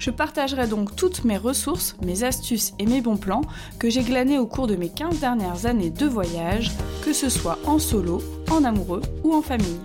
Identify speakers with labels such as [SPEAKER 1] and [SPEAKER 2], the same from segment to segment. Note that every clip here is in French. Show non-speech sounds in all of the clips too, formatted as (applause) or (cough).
[SPEAKER 1] Je partagerai donc toutes mes ressources, mes astuces et mes bons plans que j'ai glanés au cours de mes 15 dernières années de voyage, que ce soit en solo, en amoureux ou en famille.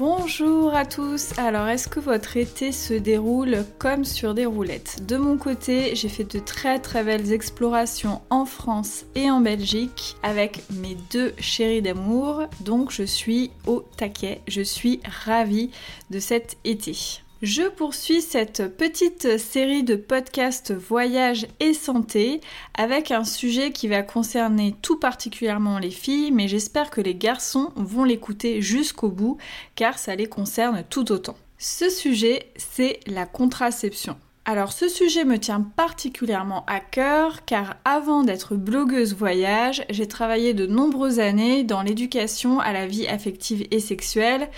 [SPEAKER 1] Bonjour à tous, alors est-ce que votre été se déroule comme sur des roulettes? De mon côté, j'ai fait de très très belles explorations en France et en Belgique avec mes deux chéris d'amour, donc je suis au taquet, je suis ravie de cet été. Je poursuis cette petite série de podcasts voyage et santé avec un sujet qui va concerner tout particulièrement les filles, mais j'espère que les garçons vont l'écouter jusqu'au bout car ça les concerne tout autant. Ce sujet, c'est la contraception. Alors ce sujet me tient particulièrement à cœur car avant d'être blogueuse voyage, j'ai travaillé de nombreuses années dans l'éducation à la vie affective et sexuelle.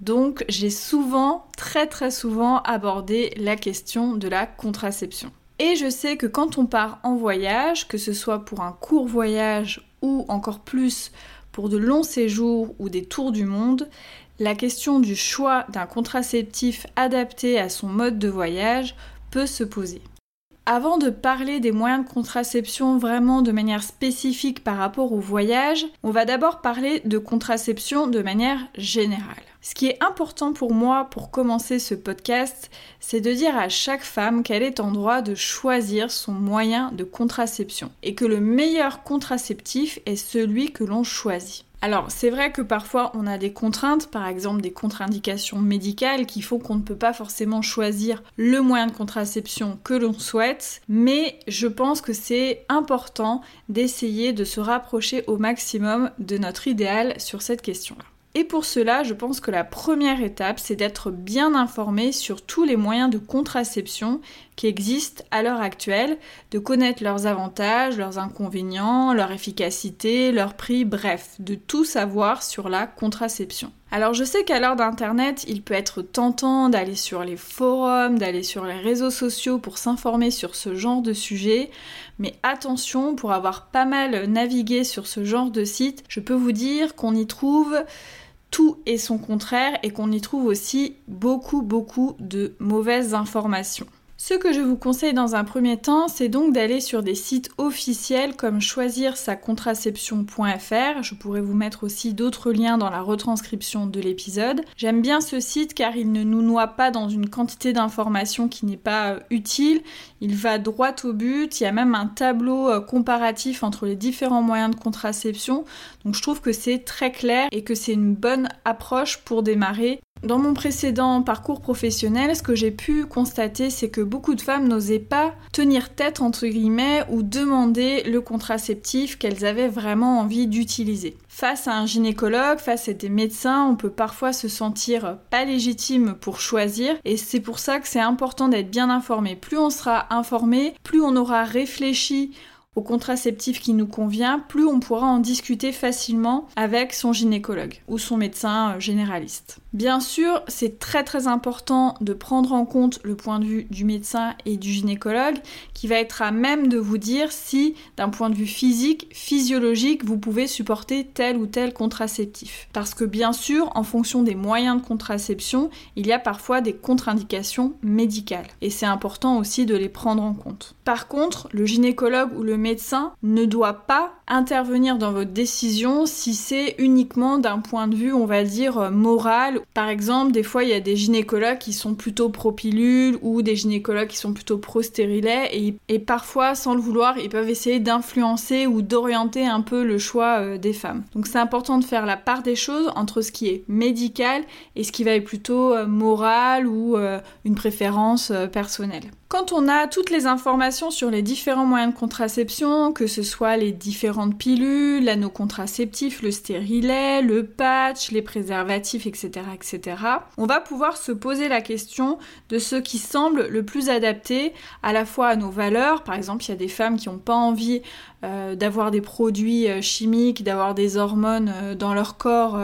[SPEAKER 1] Donc j'ai souvent, très très souvent abordé la question de la contraception. Et je sais que quand on part en voyage, que ce soit pour un court voyage ou encore plus pour de longs séjours ou des tours du monde, la question du choix d'un contraceptif adapté à son mode de voyage se poser. Avant de parler des moyens de contraception vraiment de manière spécifique par rapport au voyage, on va d'abord parler de contraception de manière générale. Ce qui est important pour moi pour commencer ce podcast, c'est de dire à chaque femme qu'elle est en droit de choisir son moyen de contraception et que le meilleur contraceptif est celui que l'on choisit. Alors, c'est vrai que parfois on a des contraintes, par exemple des contre-indications médicales qui font qu'on ne peut pas forcément choisir le moyen de contraception que l'on souhaite, mais je pense que c'est important d'essayer de se rapprocher au maximum de notre idéal sur cette question-là. Et pour cela, je pense que la première étape, c'est d'être bien informé sur tous les moyens de contraception qui existent à l'heure actuelle, de connaître leurs avantages, leurs inconvénients, leur efficacité, leur prix, bref, de tout savoir sur la contraception. Alors je sais qu'à l'heure d'Internet, il peut être tentant d'aller sur les forums, d'aller sur les réseaux sociaux pour s'informer sur ce genre de sujet, mais attention, pour avoir pas mal navigué sur ce genre de site, je peux vous dire qu'on y trouve tout et son contraire et qu'on y trouve aussi beaucoup beaucoup de mauvaises informations. Ce que je vous conseille dans un premier temps, c'est donc d'aller sur des sites officiels comme choisir sa contraception.fr. Je pourrais vous mettre aussi d'autres liens dans la retranscription de l'épisode. J'aime bien ce site car il ne nous noie pas dans une quantité d'informations qui n'est pas euh, utile. Il va droit au but. Il y a même un tableau euh, comparatif entre les différents moyens de contraception. Donc je trouve que c'est très clair et que c'est une bonne approche pour démarrer dans mon précédent parcours professionnel, ce que j'ai pu constater, c'est que beaucoup de femmes n'osaient pas tenir tête, entre guillemets, ou demander le contraceptif qu'elles avaient vraiment envie d'utiliser. Face à un gynécologue, face à des médecins, on peut parfois se sentir pas légitime pour choisir, et c'est pour ça que c'est important d'être bien informé. Plus on sera informé, plus on aura réfléchi au contraceptif qui nous convient, plus on pourra en discuter facilement avec son gynécologue ou son médecin euh, généraliste. Bien sûr, c'est très très important de prendre en compte le point de vue du médecin et du gynécologue qui va être à même de vous dire si d'un point de vue physique, physiologique, vous pouvez supporter tel ou tel contraceptif. Parce que bien sûr, en fonction des moyens de contraception, il y a parfois des contre-indications médicales et c'est important aussi de les prendre en compte. Par contre, le gynécologue ou le médecin ne doit pas intervenir dans votre décision si c'est uniquement d'un point de vue, on va dire, euh, moral. Par exemple, des fois, il y a des gynécologues qui sont plutôt pro-pilule ou des gynécologues qui sont plutôt pro-stérilet et, et, parfois, sans le vouloir, ils peuvent essayer d'influencer ou d'orienter un peu le choix euh, des femmes. Donc c'est important de faire la part des choses entre ce qui est médical et ce qui va être plutôt euh, moral ou une préférence personnelle. Quand on a toutes les informations sur les différents moyens de contraception, que ce soit les différents différentes pilules, l'anneau contraceptif, le stérilet, le patch, les préservatifs, etc., etc., on va pouvoir se poser la question de ce qui semble le plus adapté à la fois à nos valeurs. Par exemple, il y a des femmes qui n'ont pas envie euh, d'avoir des produits euh, chimiques, d'avoir des hormones euh, dans leur corps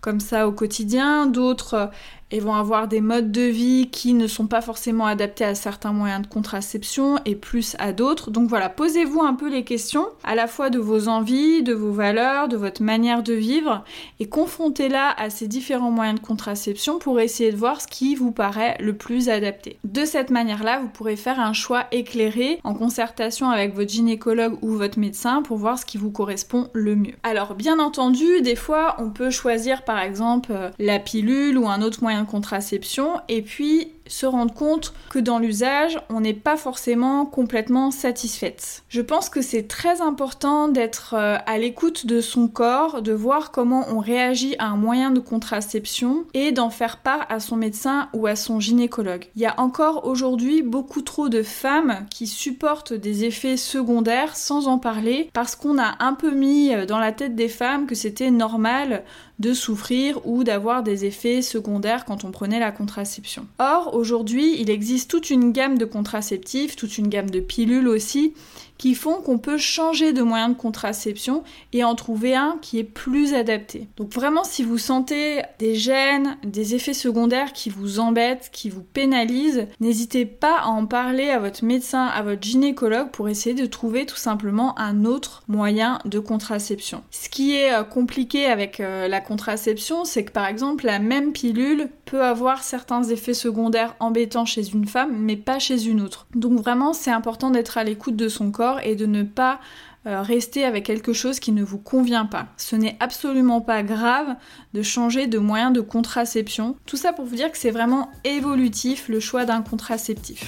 [SPEAKER 1] comme ça au quotidien. D'autres et vont avoir des modes de vie qui ne sont pas forcément adaptés à certains moyens de contraception et plus à d'autres. Donc voilà, posez-vous un peu les questions à la fois de vos envies, de vos valeurs, de votre manière de vivre et confrontez-la à ces différents moyens de contraception pour essayer de voir ce qui vous paraît le plus adapté. De cette manière-là, vous pourrez faire un choix éclairé en concertation avec votre gynécologue ou votre médecin pour voir ce qui vous correspond le mieux. Alors bien entendu, des fois on peut choisir par exemple euh, la pilule ou un autre moyen contraception. Et puis se rendre compte que dans l'usage, on n'est pas forcément complètement satisfaite. Je pense que c'est très important d'être euh, à l'écoute de son corps, de voir comment on réagit à un moyen de contraception et d'en faire part à son médecin ou à son gynécologue. Il y a encore aujourd'hui beaucoup trop de femmes qui supportent des effets secondaires sans en parler parce qu'on a un peu mis euh, dans la tête des femmes que c'était normal de souffrir ou d'avoir des effets secondaires quand on prenait la contraception. Or, aujourd'hui, il existe toute une gamme de contraceptifs, toute une gamme de pilules aussi, qui font qu'on peut changer de moyen de contraception et en trouver un qui est plus adapté. Donc vraiment si vous sentez des gènes, des effets secondaires qui vous embêtent, qui vous pénalisent, n'hésitez pas à en parler à votre médecin, à votre gynécologue pour essayer de trouver tout simplement un autre moyen de contraception. Ce qui est euh, compliqué avec euh, la contraception, c'est que par exemple la même pilule peut avoir certains effets secondaires embêtants chez une femme mais pas chez une autre. Donc vraiment c'est important d'être à l'écoute de son corps et de ne pas euh, rester avec quelque chose qui ne vous convient pas. Ce n'est absolument pas grave de changer de moyen de contraception. Tout ça pour vous dire que c'est vraiment évolutif le choix d'un contraceptif.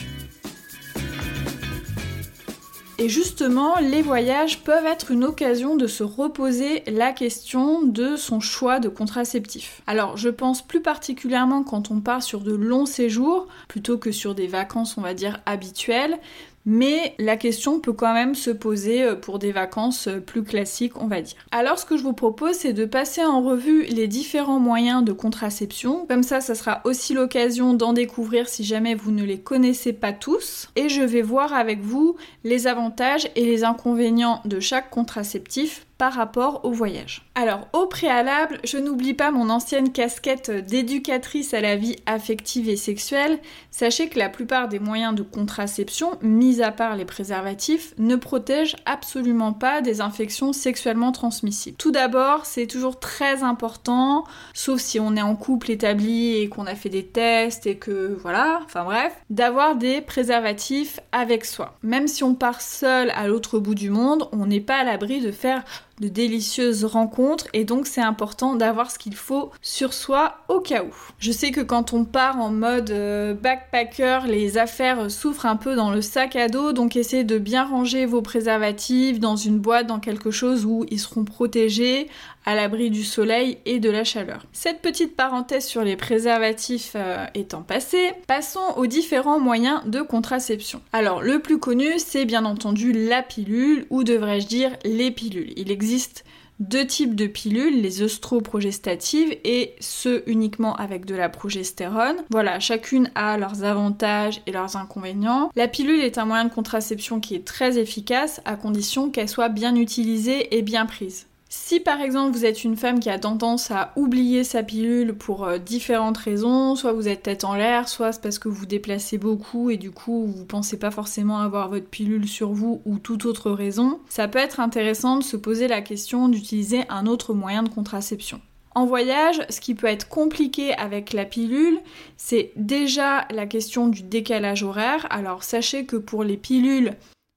[SPEAKER 1] Et justement, les voyages peuvent être une occasion de se reposer la question de son choix de contraceptif. Alors, je pense plus particulièrement quand on part sur de longs séjours, plutôt que sur des vacances, on va dire, habituelles, mais la question peut quand même se poser euh, pour des vacances euh, plus classiques, on va dire. Alors ce que je vous propose, c'est de passer en revue les différents moyens de contraception. Comme ça, ça sera aussi l'occasion d'en découvrir si jamais vous ne les connaissez pas tous. Et je vais voir avec vous les avantages et les inconvénients de chaque contraceptif par rapport au voyage. Alors au préalable, je n'oublie pas mon ancienne casquette d'éducatrice à la vie affective et sexuelle. Sachez que la plupart des moyens de contraception, mis à part les préservatifs, ne protègent absolument pas des infections sexuellement transmissibles. Tout d'abord, c'est toujours très important, sauf si on est en couple établi et qu'on a fait des tests et que voilà, enfin bref, d'avoir des préservatifs avec soi. Même si on part seul à l'autre bout du monde, on n'est pas à l'abri de faire de délicieuses rencontres et donc c'est important d'avoir ce qu'il faut sur soi au cas où. Je sais que quand on part en mode euh, backpacker, les affaires souffrent un peu dans le sac à dos, donc essayez de bien ranger vos préservatifs dans une boîte, dans quelque chose où ils seront protégés à l'abri du soleil et de la chaleur. Cette petite parenthèse sur les préservatifs euh, étant passée, passons aux différents moyens de contraception. Alors le plus connu c'est bien entendu la pilule ou devrais-je dire les pilules. Il existe deux types de pilules, les œstroprogestatives et ceux uniquement avec de la progestérone. Voilà, chacune a leurs avantages et leurs inconvénients. La pilule est un moyen de contraception qui est très efficace à condition qu'elle soit bien utilisée et bien prise. Si par exemple vous êtes une femme qui a tendance à oublier sa pilule pour euh, différentes raisons, soit vous êtes tête en l'air, soit c'est parce que vous déplacez beaucoup et du coup vous pensez pas forcément avoir votre pilule sur vous ou toute autre raison, ça peut être intéressant de se poser la question d'utiliser un autre moyen de contraception. En voyage, ce qui peut être compliqué avec la pilule, c'est déjà la question du décalage horaire. Alors sachez que pour les pilules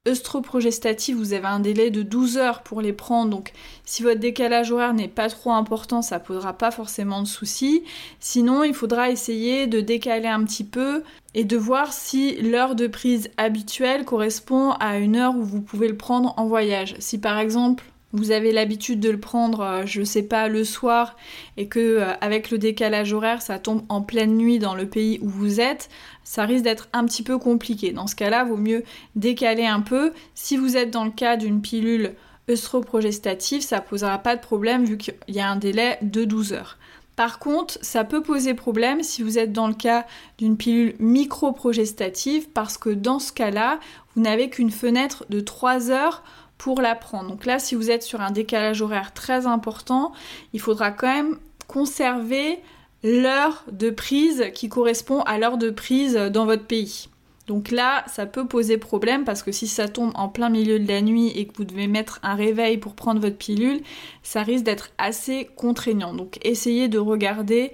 [SPEAKER 1] œstroprogestatif, vous avez un délai de 12 heures pour les prendre, donc si votre décalage horaire n'est pas trop important, ça posera pas forcément de soucis. Sinon, il faudra essayer de décaler un petit peu et de voir si l'heure de prise habituelle correspond à une heure où vous pouvez le prendre en voyage. Si par exemple vous avez l'habitude de le prendre, euh, je sais pas, le soir, et que euh, avec le décalage horaire, ça tombe en pleine nuit dans le pays où vous êtes, ça risque d'être un petit peu compliqué. Dans ce cas-là, vaut mieux décaler un peu. Si vous êtes dans le cas d'une pilule œstroprogestatif, ça posera pas de problème vu qu'il y a un délai de 12 heures. Par contre, ça peut poser problème si vous êtes dans le cas d'une pilule micro-progestative parce que dans ce cas-là, vous n'avez qu'une fenêtre de 3 heures pour la prendre. Donc là, si vous êtes sur un décalage horaire très important, il faudra quand même conserver l'heure de prise qui correspond à l'heure de prise dans votre pays. Donc là, ça peut poser problème parce que si ça tombe en plein milieu de la nuit et que vous devez mettre un réveil pour prendre votre pilule, ça risque d'être assez contraignant. Donc essayez de regarder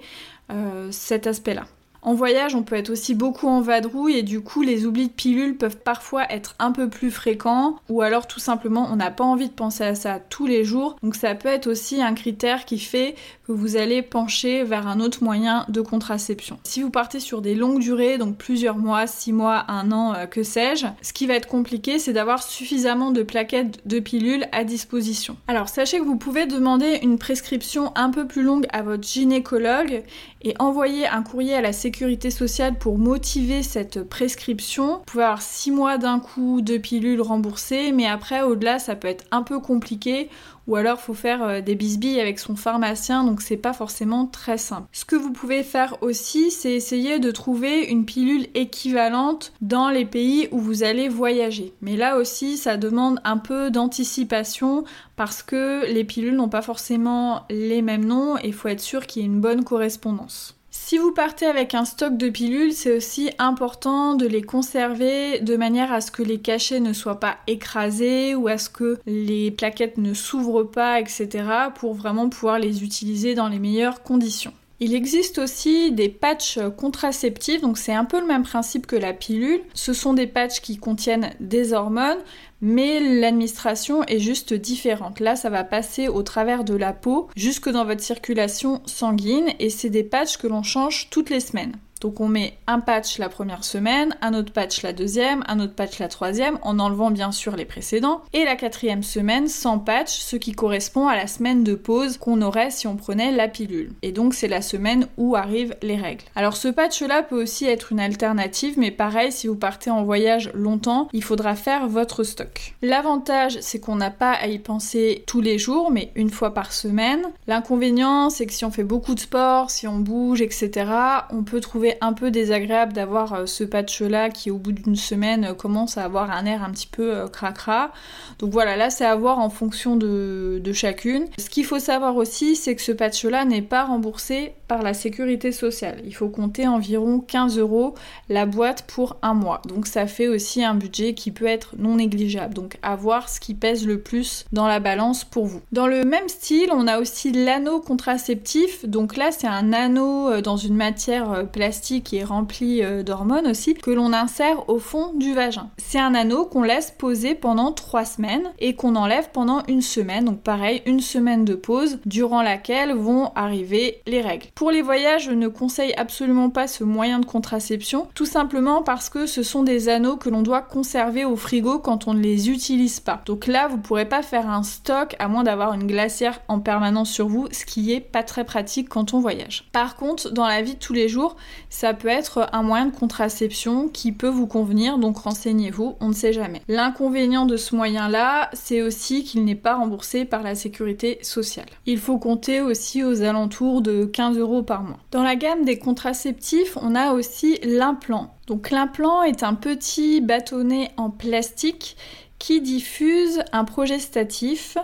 [SPEAKER 1] euh, cet aspect-là. En voyage, on peut être aussi beaucoup en vadrouille et du coup, les oublis de pilules peuvent parfois être un peu plus fréquents ou alors tout simplement, on n'a pas envie de penser à ça tous les jours. Donc ça peut être aussi un critère qui fait que vous allez pencher vers un autre moyen de contraception. Si vous partez sur des longues durées, donc plusieurs mois, six mois, un an, euh, que sais-je, ce qui va être compliqué, c'est d'avoir suffisamment de plaquettes de pilules à disposition. Alors sachez que vous pouvez demander une prescription un peu plus longue à votre gynécologue et envoyer un courrier à la sécurité sociale pour motiver cette prescription. Vous pouvez avoir 6 mois d'un coup de pilules remboursées, mais après, au-delà, ça peut être un peu compliqué ou alors faut faire euh, des bisbilles avec son pharmacien, donc c'est pas forcément très simple. Ce que vous pouvez faire aussi, c'est essayer de trouver une pilule équivalente dans les pays où vous allez voyager. Mais là aussi, ça demande un peu d'anticipation parce que les pilules n'ont pas forcément les mêmes noms et faut être sûr qu'il y ait une bonne correspondance. Si vous partez avec un stock de pilules, c'est aussi important de les conserver de manière à ce que les cachets ne soient pas écrasés ou à ce que les plaquettes ne s'ouvrent pas, etc. pour vraiment pouvoir les utiliser dans les meilleures conditions. Il existe aussi des patchs contraceptifs, donc c'est un peu le même principe que la pilule. Ce sont des patchs qui contiennent des hormones, mais l'administration est juste différente. Là, ça va passer au travers de la peau jusque dans votre circulation sanguine et c'est des patchs que l'on change toutes les semaines. Donc on met un patch la première semaine, un autre patch la deuxième, un autre patch la troisième, en enlevant bien sûr les précédents, et la quatrième semaine sans patch, ce qui correspond à la semaine de pause qu'on aurait si on prenait la pilule. Et donc c'est la semaine où arrivent les règles. Alors ce patch-là peut aussi être une alternative, mais pareil, si vous partez en voyage longtemps, il faudra faire votre stock. L'avantage, c'est qu'on n'a pas à y penser tous les jours, mais une fois par semaine. L'inconvénient, c'est que si on fait beaucoup de sport, si on bouge, etc., on peut trouver un peu désagréable d'avoir euh, ce patch-là qui, au bout d'une semaine, euh, commence à avoir un air un petit peu euh, cracra. Donc voilà, là, c'est à voir en fonction de, de chacune. Ce qu'il faut savoir aussi, c'est que ce patch-là n'est pas remboursé par la sécurité sociale. Il faut compter environ 15 euros la boîte pour un mois. Donc ça fait aussi un budget qui peut être non négligeable. Donc à voir ce qui pèse le plus dans la balance pour vous. Dans le même style, on a aussi l'anneau contraceptif. Donc là, c'est un anneau dans une matière plastique qui est rempli euh, d'hormones aussi, que l'on insère au fond du vagin. C'est un anneau qu'on laisse poser pendant 3 semaines et qu'on enlève pendant une semaine. Donc pareil, une semaine de pause durant laquelle vont arriver les règles. Pour les voyages, je ne conseille absolument pas ce moyen de contraception, tout simplement parce que ce sont des anneaux que l'on doit conserver au frigo quand on ne les utilise pas. Donc là, vous pourrez pas faire un stock à moins d'avoir une glacière en permanence sur vous, ce qui est pas très pratique quand on voyage. Par contre, dans la vie de tous les jours, ça peut être un moyen de contraception qui peut vous convenir, donc renseignez-vous, on ne sait jamais. L'inconvénient de ce moyen-là, c'est aussi qu'il n'est pas remboursé par la sécurité sociale. Il faut compter aussi aux alentours de 15 par mois. Dans la gamme des contraceptifs, on a aussi l'implant. Donc l'implant est un petit bâtonnet en plastique qui diffuse un progestatif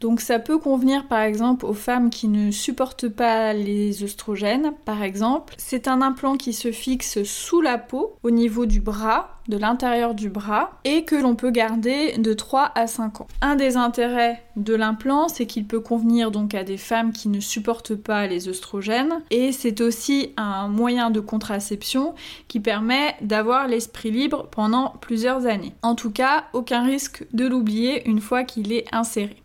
[SPEAKER 1] donc ça peut convenir par exemple aux femmes qui ne supportent pas les œstrogènes par exemple. C'est un implant qui se fixe sous la peau au niveau du bras de l'intérieur du bras et que l'on peut garder de 3 à 5 ans. Un des intérêts de l'implant, c'est qu'il peut convenir donc à des femmes qui ne supportent pas les œstrogènes et c'est aussi un moyen de contraception qui permet d'avoir l'esprit libre pendant plusieurs années. En tout cas, aucun risque de l'oublier une fois qu'il est inséré.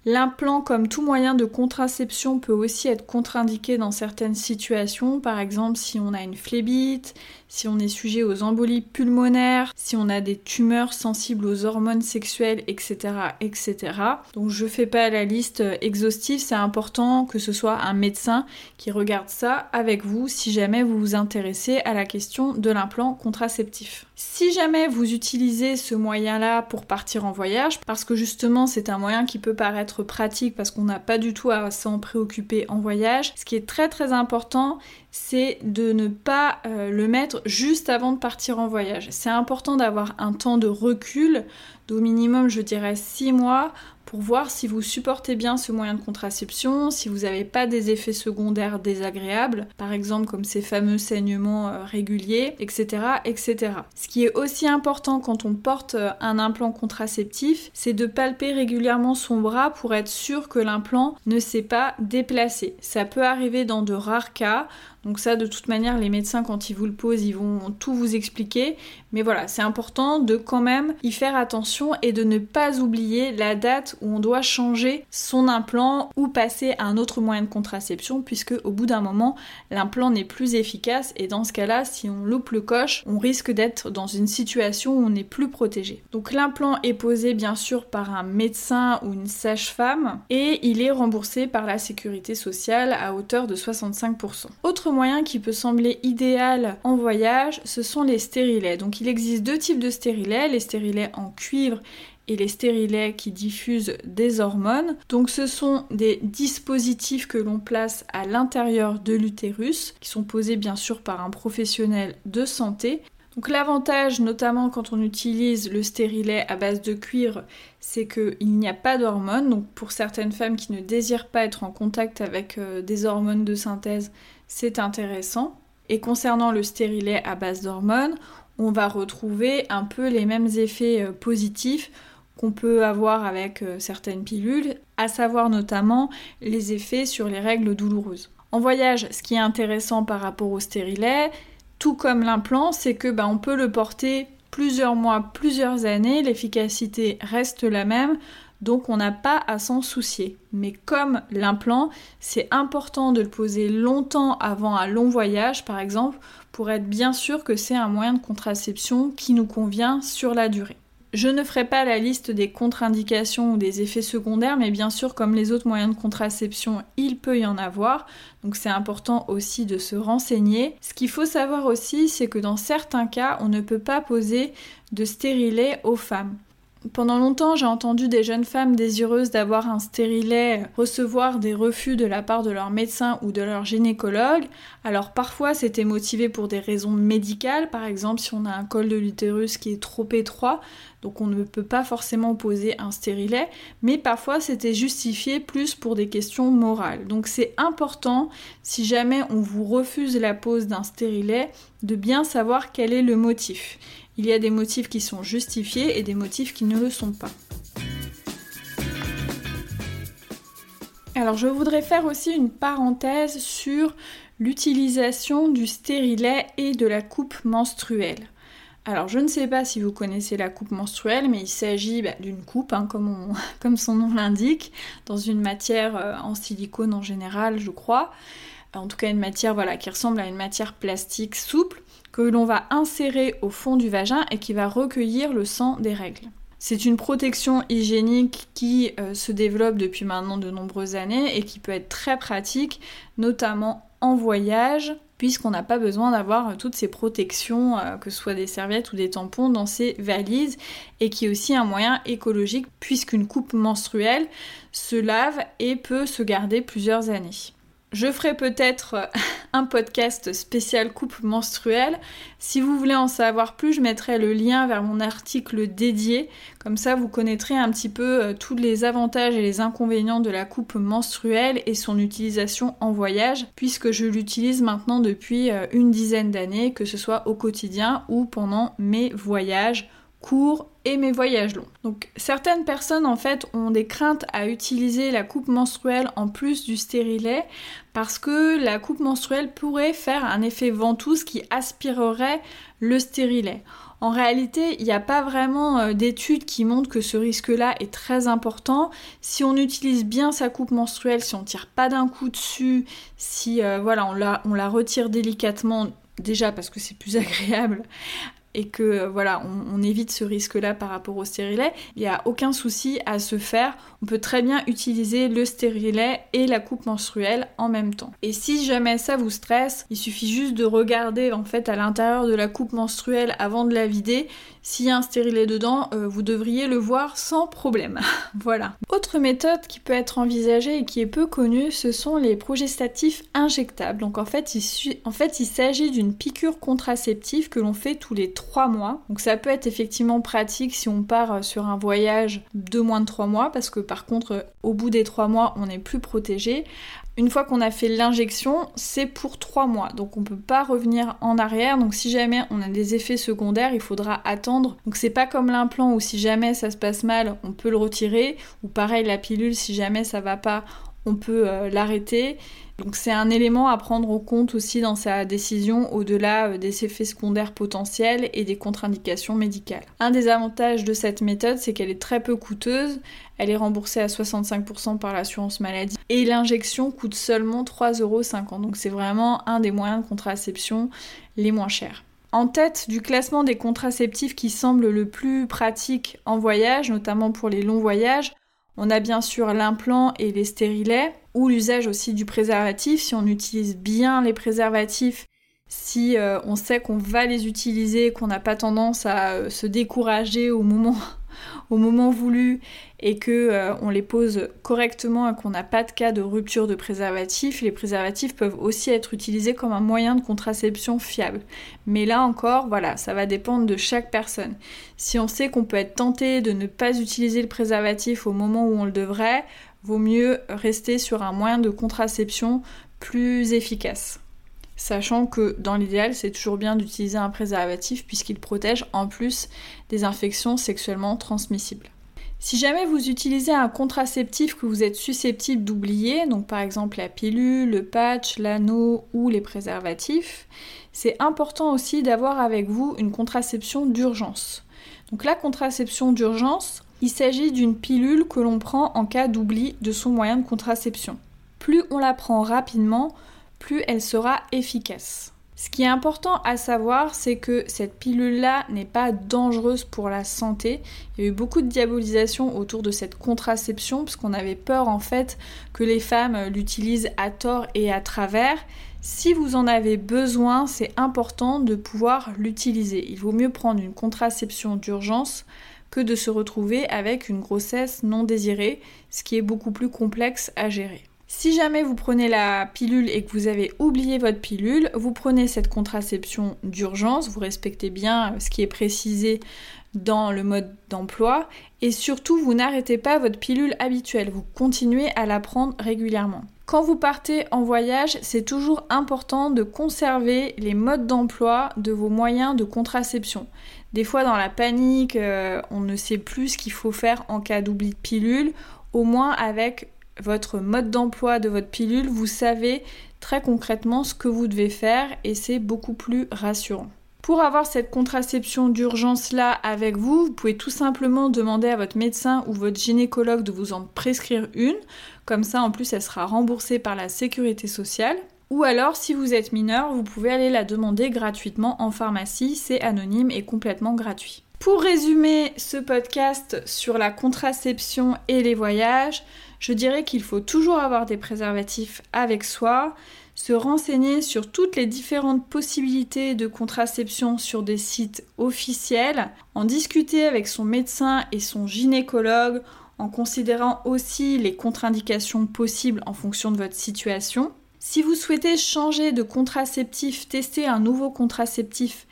[SPEAKER 1] Comme tout moyen de contraception, peut aussi être contre-indiqué dans certaines situations, par exemple si on a une phlébite, si on est sujet aux embolies pulmonaires, si on a des tumeurs sensibles aux hormones sexuelles, etc. etc. Donc je fais pas la liste exhaustive, c'est important que ce soit un médecin qui regarde ça avec vous si jamais vous vous intéressez à la question de l'implant contraceptif. Si jamais vous utilisez ce moyen-là pour partir en voyage, parce que justement c'est un moyen qui peut paraître pratique parce qu'on n'a pas du tout à s'en préoccuper en voyage, ce qui est très très important, c'est de ne pas euh, le mettre juste avant de partir en voyage. C'est important d'avoir un temps de recul, d'au minimum je dirais 6 mois, pour voir si vous supportez bien ce moyen de contraception, si vous n'avez pas des effets secondaires désagréables, par exemple comme ces fameux saignements euh, réguliers, etc., etc. Ce qui est aussi important quand on porte euh, un implant contraceptif, c'est de palper régulièrement son bras pour être sûr que l'implant ne s'est pas déplacé. Ça peut arriver dans de rares cas, donc ça, de toute manière, les médecins, quand ils vous le posent, ils vont tout vous expliquer. Mais voilà, c'est important de quand même y faire attention et de ne pas oublier la date où on doit changer son implant ou passer à un autre moyen de contraception, puisque au bout d'un moment, l'implant n'est plus efficace. Et dans ce cas-là, si on loupe le coche, on risque d'être dans une situation où on n'est plus protégé. Donc l'implant est posé bien sûr par un médecin ou une sage-femme et il est remboursé par la sécurité sociale à hauteur de 65%. Autre moyen qui peut sembler idéal en voyage, ce sont les stérilets. Donc il existe deux types de stérilets, les stérilets en cuivre et les stérilets qui diffusent des hormones. Donc ce sont des dispositifs que l'on place à l'intérieur de l'utérus, qui sont posés bien sûr par un professionnel de santé. Donc l'avantage, notamment quand on utilise le stérilet à base de cuivre, c'est qu'il n'y a pas d'hormones. Donc pour certaines femmes qui ne désirent pas être en contact avec euh, des hormones de synthèse, c'est intéressant. Et concernant le stérilet à base d'hormones, on va retrouver un peu les mêmes effets euh, positifs peut avoir avec euh, certaines pilules, à savoir notamment les effets sur les règles douloureuses. En voyage, ce qui est intéressant par rapport au stérilet, tout comme l'implant, c'est que bah, on peut le porter plusieurs mois, plusieurs années, l'efficacité reste la même, donc on n'a pas à s'en soucier. Mais comme l'implant, c'est important de le poser longtemps avant un long voyage, par exemple, pour être bien sûr que c'est un moyen de contraception qui nous convient sur la durée. Je ne ferai pas la liste des contre-indications ou des effets secondaires, mais bien sûr, comme les autres moyens de contraception, il peut y en avoir. Donc c'est important aussi de se renseigner. Ce qu'il faut savoir aussi, c'est que dans certains cas, on ne peut pas poser de stérilet aux femmes. Pendant longtemps, j'ai entendu des jeunes femmes désireuses d'avoir un stérilet recevoir des refus de la part de leur médecin ou de leur gynécologue. Alors parfois, c'était motivé pour des raisons médicales, par exemple si on a un col de l'utérus qui est trop étroit, donc on ne peut pas forcément poser un stérilet, mais parfois c'était justifié plus pour des questions morales. Donc c'est important, si jamais on vous refuse la pose d'un stérilet, de bien savoir quel est le motif. Il y a des motifs qui sont justifiés et des motifs qui ne le sont pas. Alors je voudrais faire aussi une parenthèse sur l'utilisation du stérilet et de la coupe menstruelle. Alors je ne sais pas si vous connaissez la coupe menstruelle, mais il s'agit bah, d'une coupe, hein, comme, (laughs) son nom l'indique, dans une matière euh, en silicone en général, je crois. En tout cas une matière voilà, qui ressemble à une matière plastique souple que l'on va insérer au fond du vagin et qui va recueillir le sang des règles. C'est une protection hygiénique qui euh, se développe depuis maintenant de nombreuses années et qui peut être très pratique, notamment en voyage, puisqu'on n'a pas besoin d'avoir toutes ces protections, euh, que ce soit des serviettes ou des tampons, dans ses valises, et qui est aussi un moyen écologique, puisqu'une coupe menstruelle se lave et peut se garder plusieurs années. Je ferai peut-être euh, (laughs) un podcast spécial coupe menstruelle. Si vous voulez en savoir plus, je mettrai le lien vers mon article dédié. Comme ça, vous connaîtrez un petit peu euh, tous les avantages et les inconvénients de la coupe menstruelle et son utilisation en voyage, puisque je l'utilise maintenant depuis euh, une dizaine d'années, que ce soit au quotidien ou pendant mes voyages courts et mes voyages longs. Donc certaines personnes en fait ont des craintes à utiliser la coupe menstruelle en plus du stérilet parce que la coupe menstruelle pourrait faire un effet ventouse qui aspirerait le stérilet. En réalité, il n'y a pas vraiment euh, d'études qui montrent que ce risque-là est très important. Si on utilise bien sa coupe menstruelle, si on tire pas d'un coup dessus, si euh, voilà, on la, on la retire délicatement, déjà parce que c'est plus (laughs) agréable et que euh, voilà, on, évite ce risque-là par rapport au stérilet, il n'y a aucun souci à se faire. On peut très bien utiliser le stérilet et la coupe menstruelle en même temps. Et si jamais ça vous stresse, il suffit juste de regarder en fait à l'intérieur de la coupe menstruelle avant de la vider. S'il y a un stérilet dedans, euh, vous devriez le voir sans problème. (laughs) voilà. Autre méthode qui peut être envisagée et qui est peu connue, ce sont les progestatifs injectables. Donc en fait, il, en fait, il s'agit d'une piqûre contraceptive que l'on fait tous les 3 mois. Donc ça peut être effectivement pratique si on part euh, sur un voyage de moins de 3 mois parce que par contre, euh, au bout des 3 mois, on est plus protégé. Une fois qu'on a fait l'injection, c'est pour 3 mois. Donc on peut pas revenir en arrière. Donc si jamais on a des effets secondaires, il faudra attendre. Donc c'est pas comme l'implant où si jamais ça se passe mal, on peut le retirer. Ou pareil la pilule, si jamais ça va pas, on peut euh, l'arrêter. Donc c'est un élément à prendre en compte aussi dans sa décision au-delà euh, des effets secondaires potentiels et des contre-indications médicales. Un des avantages de cette méthode, c'est qu'elle est très peu coûteuse, elle est remboursée à 65% par l'assurance maladie et l'injection coûte seulement 3,50€. Donc c'est vraiment un des moyens de contraception les moins chers. En tête du classement des contraceptifs qui semble le plus pratique en voyage, notamment pour les longs voyages, on a bien sûr l'implant et les stérilets, ou l'usage aussi du préservatif, si on utilise bien les préservatifs, si euh, on sait qu'on va les utiliser, qu'on n'a pas tendance à euh, se décourager au moment moment voulu et que euh, on les pose correctement et qu'on n'a pas de cas de rupture de préservatif, les préservatifs peuvent aussi être utilisés comme un moyen de contraception fiable. Mais là encore, voilà, ça va dépendre de chaque personne. Si on sait qu'on peut être tenté de ne pas utiliser le préservatif au moment où on le devrait, vaut mieux rester sur un moyen de contraception plus efficace sachant que dans l'idéal, c'est toujours bien d'utiliser un préservatif puisqu'il protège en plus des infections sexuellement transmissibles. Si jamais vous utilisez un contraceptif que vous êtes susceptible d'oublier, donc par exemple la pilule, le patch, l'anneau ou les préservatifs, c'est important aussi d'avoir avec vous une contraception d'urgence. Donc la contraception d'urgence, il s'agit d'une pilule que l'on prend en cas d'oubli de son moyen de contraception. Plus on la prend rapidement, plus elle sera efficace. Ce qui est important à savoir, c'est que cette pilule-là n'est pas dangereuse pour la santé. Il y a eu beaucoup de diabolisation autour de cette contraception, parce qu'on avait peur en fait que les femmes l'utilisent à tort et à travers. Si vous en avez besoin, c'est important de pouvoir l'utiliser. Il vaut mieux prendre une contraception d'urgence que de se retrouver avec une grossesse non désirée, ce qui est beaucoup plus complexe à gérer. Si jamais vous prenez la pilule et que vous avez oublié votre pilule, vous prenez cette contraception d'urgence, vous respectez bien ce qui est précisé dans le mode d'emploi et surtout vous n'arrêtez pas votre pilule habituelle, vous continuez à la prendre régulièrement. Quand vous partez en voyage, c'est toujours important de conserver les modes d'emploi de vos moyens de contraception. Des fois dans la panique, euh, on ne sait plus ce qu'il faut faire en cas d'oubli de pilule, au moins avec votre mode d'emploi de votre pilule, vous savez très concrètement ce que vous devez faire et c'est beaucoup plus rassurant. Pour avoir cette contraception d'urgence là avec vous, vous pouvez tout simplement demander à votre médecin ou votre gynécologue de vous en prescrire une. Comme ça, en plus, elle sera remboursée par la sécurité sociale. Ou alors, si vous êtes mineur, vous pouvez aller la demander gratuitement en pharmacie. C'est anonyme et complètement gratuit. Pour résumer ce podcast sur la contraception et les voyages, je dirais qu'il faut toujours avoir des préservatifs avec soi, se renseigner sur toutes les différentes possibilités de contraception sur des sites officiels, en discuter avec son médecin et son gynécologue en considérant aussi les contre-indications possibles en fonction de votre situation. Si vous souhaitez changer de contraceptif, tester un nouveau contraceptif,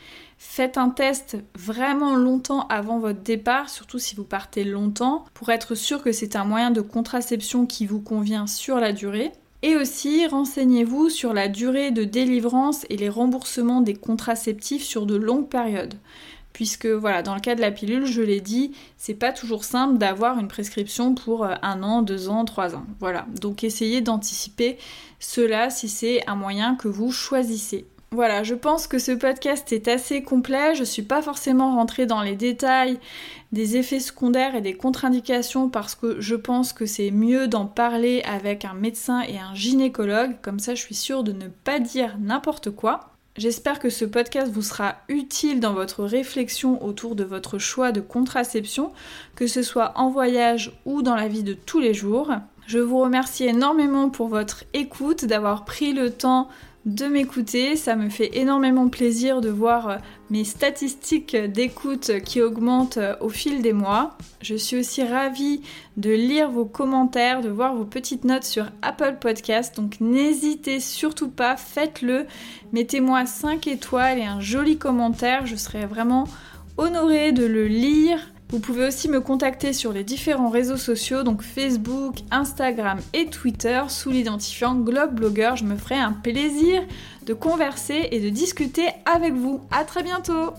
[SPEAKER 1] Faites un test vraiment longtemps avant votre départ, surtout si vous partez longtemps, pour être sûr que c'est un moyen de contraception qui vous convient sur la durée. Et aussi, renseignez-vous sur la durée de délivrance et les remboursements des contraceptifs sur de longues périodes. Puisque voilà, dans le cas de la pilule, je l'ai dit, c'est pas toujours simple d'avoir une prescription pour euh, un an, deux ans, trois ans. Voilà. Donc essayez d'anticiper cela si c'est un moyen que vous choisissez. Voilà, je pense que ce podcast est assez complet. Je suis pas forcément rentrée dans les détails des effets secondaires et des contre-indications parce que je pense que c'est mieux d'en parler avec un médecin et un gynécologue. Comme ça, je suis sûre de ne pas dire n'importe quoi. J'espère que ce podcast vous sera utile dans votre réflexion autour de votre choix de contraception, que ce soit en voyage ou dans la vie de tous les jours. Je vous remercie énormément pour votre écoute, d'avoir pris le temps de m'écouter. Ça me fait énormément plaisir de voir euh, mes statistiques d'écoute qui augmentent euh, au fil des mois. Je suis aussi ravie de lire vos commentaires, de voir vos petites notes sur Apple Podcast. Donc n'hésitez surtout pas, faites-le. Mettez-moi 5 étoiles et un joli commentaire. Je serai vraiment honorée de le lire vous pouvez aussi me contacter sur les différents réseaux sociaux, donc Facebook, Instagram et Twitter, sous l'identifiant Globe Je me ferai un plaisir de converser et de discuter avec vous. À très bientôt